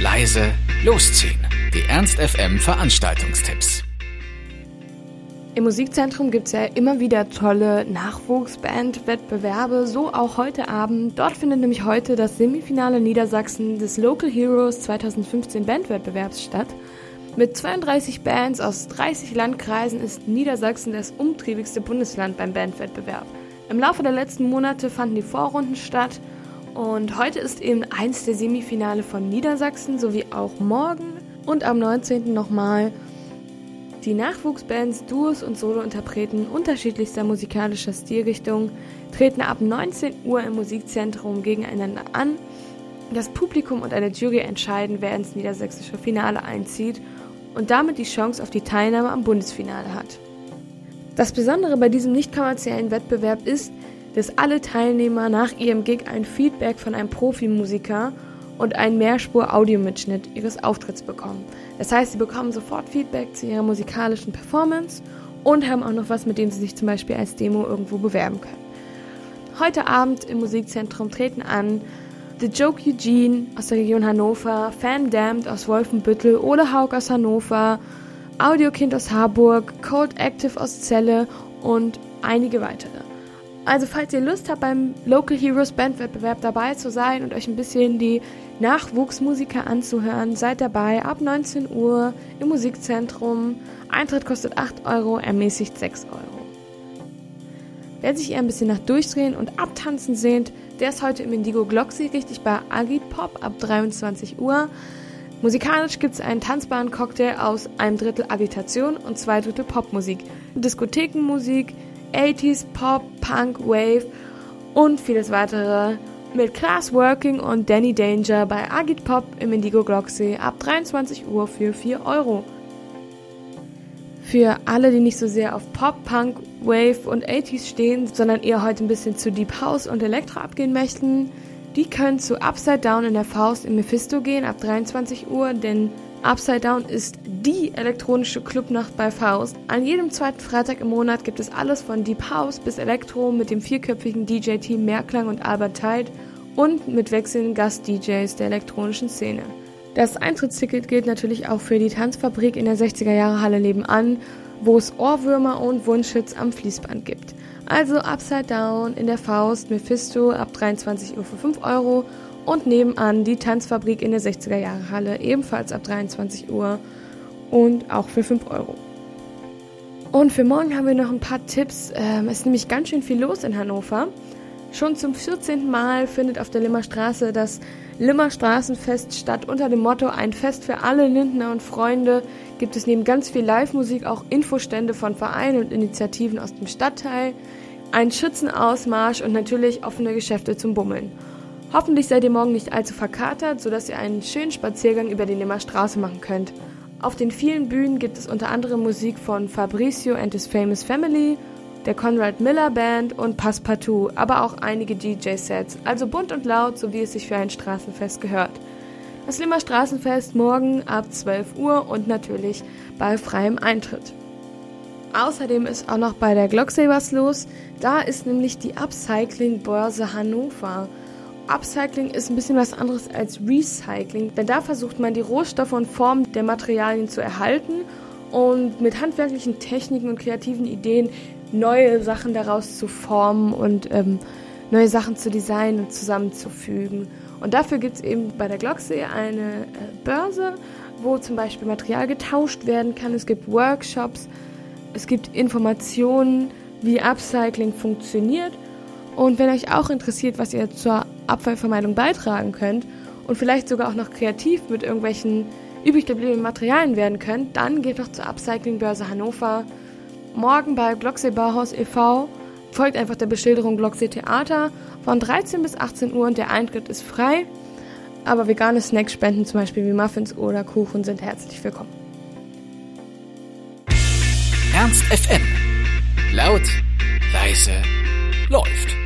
leise, losziehen. Die Ernst FM Veranstaltungstipps. Im Musikzentrum gibt es ja immer wieder tolle Nachwuchsbandwettbewerbe, so auch heute Abend. Dort findet nämlich heute das Semifinale Niedersachsen des Local Heroes 2015 Bandwettbewerbs statt. Mit 32 Bands aus 30 Landkreisen ist Niedersachsen das umtriebigste Bundesland beim Bandwettbewerb. Im Laufe der letzten Monate fanden die Vorrunden statt und heute ist eben eins der Semifinale von Niedersachsen sowie auch morgen und am 19. nochmal die Nachwuchsbands, Duos und Solointerpreten unterschiedlichster musikalischer Stilrichtungen treten ab 19 Uhr im Musikzentrum gegeneinander an. Das Publikum und eine Jury entscheiden, wer ins niedersächsische Finale einzieht und damit die Chance auf die Teilnahme am Bundesfinale hat. Das Besondere bei diesem nicht kommerziellen Wettbewerb ist, dass alle Teilnehmer nach ihrem Gig ein Feedback von einem Profimusiker und einen Mehrspur-Audiomitschnitt ihres Auftritts bekommen. Das heißt, sie bekommen sofort Feedback zu ihrer musikalischen Performance und haben auch noch was, mit dem sie sich zum Beispiel als Demo irgendwo bewerben können. Heute Abend im Musikzentrum treten an The Joke Eugene aus der Region Hannover, Fan Damned aus Wolfenbüttel, Ole Haug aus Hannover, Audiokind aus Harburg, Cold Active aus Celle und einige weitere. Also falls ihr Lust habt, beim Local Heroes Bandwettbewerb dabei zu sein und euch ein bisschen die Nachwuchsmusiker anzuhören, seid dabei ab 19 Uhr im Musikzentrum. Eintritt kostet 8 Euro, ermäßigt 6 Euro. Wer sich eher ein bisschen nach Durchdrehen und Abtanzen sehnt, der ist heute im Indigo Glocksy richtig bei Agipop ab 23 Uhr. Musikalisch gibt es einen tanzbaren Cocktail aus einem Drittel Agitation und zwei Drittel Popmusik, Diskothekenmusik, 80s, Pop, Punk, Wave und vieles weitere mit Class Working und Danny Danger bei Agitpop im Indigo Glocksy ab 23 Uhr für 4 Euro. Für alle, die nicht so sehr auf Pop, Punk, Wave und 80s stehen, sondern eher heute ein bisschen zu Deep House und Elektro abgehen möchten, die können zu Upside Down in der Faust im Mephisto gehen ab 23 Uhr, denn Upside Down ist die elektronische Clubnacht bei Faust. An jedem zweiten Freitag im Monat gibt es alles von Deep House bis Elektro mit dem vierköpfigen DJ-Team Mehrklang und Albert Tide und mit wechselnden Gast-DJs der elektronischen Szene. Das Eintrittsticket gilt natürlich auch für die Tanzfabrik in der 60er Jahre Halle nebenan, wo es Ohrwürmer und Wunschhits am Fließband gibt. Also Upside Down in der Faust Mephisto ab 23 Uhr für 5 Euro und nebenan die Tanzfabrik in der 60er Jahre Halle ebenfalls ab 23 Uhr und auch für 5 Euro. Und für morgen haben wir noch ein paar Tipps. Ähm, es ist nämlich ganz schön viel los in Hannover. Schon zum 14. Mal findet auf der Limmer Straße das Limmer Straßenfest statt. Unter dem Motto Ein Fest für alle Lindner und Freunde gibt es neben ganz viel Live-Musik auch Infostände von Vereinen und Initiativen aus dem Stadtteil, einen Schützenausmarsch und natürlich offene Geschäfte zum Bummeln. Hoffentlich seid ihr morgen nicht allzu verkatert, sodass ihr einen schönen Spaziergang über die Limmer Straße machen könnt. Auf den vielen Bühnen gibt es unter anderem Musik von Fabricio and his Famous Family, der Conrad Miller Band und Passepartout, aber auch einige DJ-Sets, also bunt und laut, so wie es sich für ein Straßenfest gehört. Das Limmer Straßenfest morgen ab 12 Uhr und natürlich bei freiem Eintritt. Außerdem ist auch noch bei der Glocksee was los. Da ist nämlich die Upcycling-Börse Hannover. Upcycling ist ein bisschen was anderes als Recycling, denn da versucht man die Rohstoffe und Formen der Materialien zu erhalten und mit handwerklichen Techniken und kreativen Ideen neue Sachen daraus zu formen und ähm, neue Sachen zu designen und zusammenzufügen. Und dafür gibt es eben bei der Glocksee eine äh, Börse, wo zum Beispiel Material getauscht werden kann. Es gibt Workshops, es gibt Informationen, wie Upcycling funktioniert. Und wenn euch auch interessiert, was ihr zur Abfallvermeidung beitragen könnt und vielleicht sogar auch noch kreativ mit irgendwelchen übrig gebliebenen Materialien werden könnt, dann geht doch zur Upcycling-Börse Hannover morgen bei Glocksee Bauhaus e.V. folgt einfach der Beschilderung Glocksee Theater von 13 bis 18 Uhr und der Eintritt ist frei. Aber vegane Snackspenden, zum Beispiel wie Muffins oder Kuchen, sind herzlich willkommen. Ernst FM. Laut, leise, läuft.